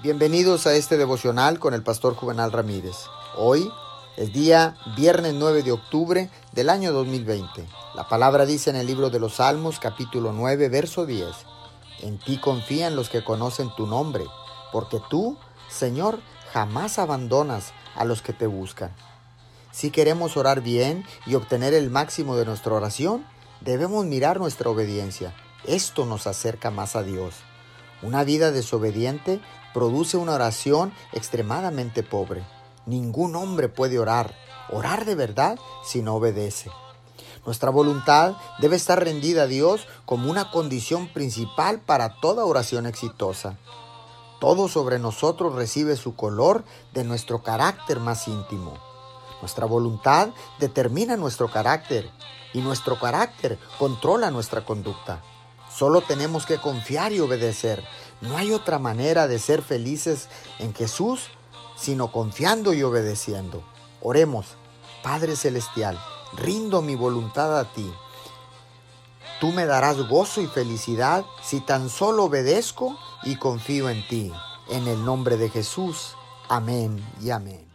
Bienvenidos a este devocional con el pastor Juvenal Ramírez. Hoy es día viernes 9 de octubre del año 2020. La palabra dice en el libro de los Salmos capítulo 9 verso 10. En ti confían los que conocen tu nombre, porque tú, Señor, jamás abandonas a los que te buscan. Si queremos orar bien y obtener el máximo de nuestra oración, debemos mirar nuestra obediencia. Esto nos acerca más a Dios. Una vida desobediente produce una oración extremadamente pobre. Ningún hombre puede orar, orar de verdad, si no obedece. Nuestra voluntad debe estar rendida a Dios como una condición principal para toda oración exitosa. Todo sobre nosotros recibe su color de nuestro carácter más íntimo. Nuestra voluntad determina nuestro carácter y nuestro carácter controla nuestra conducta. Solo tenemos que confiar y obedecer. No hay otra manera de ser felices en Jesús sino confiando y obedeciendo. Oremos, Padre Celestial, rindo mi voluntad a ti. Tú me darás gozo y felicidad si tan solo obedezco y confío en ti. En el nombre de Jesús. Amén y amén.